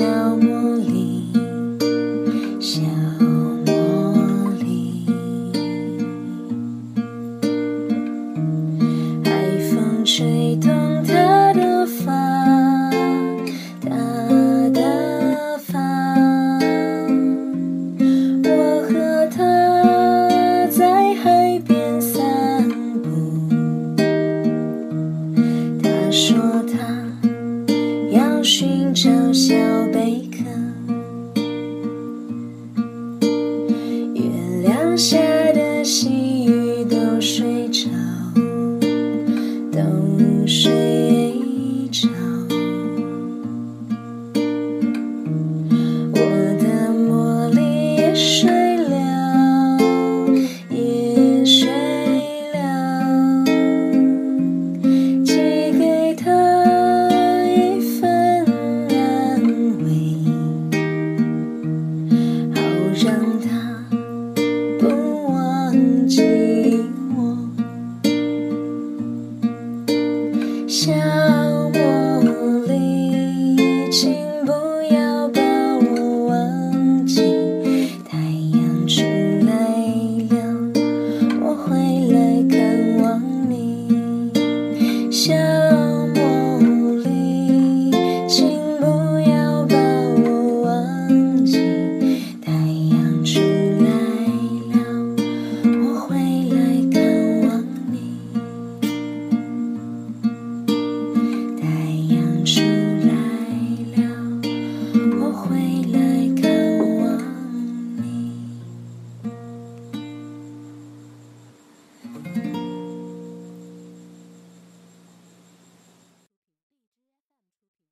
小茉莉小茉莉。海风吹动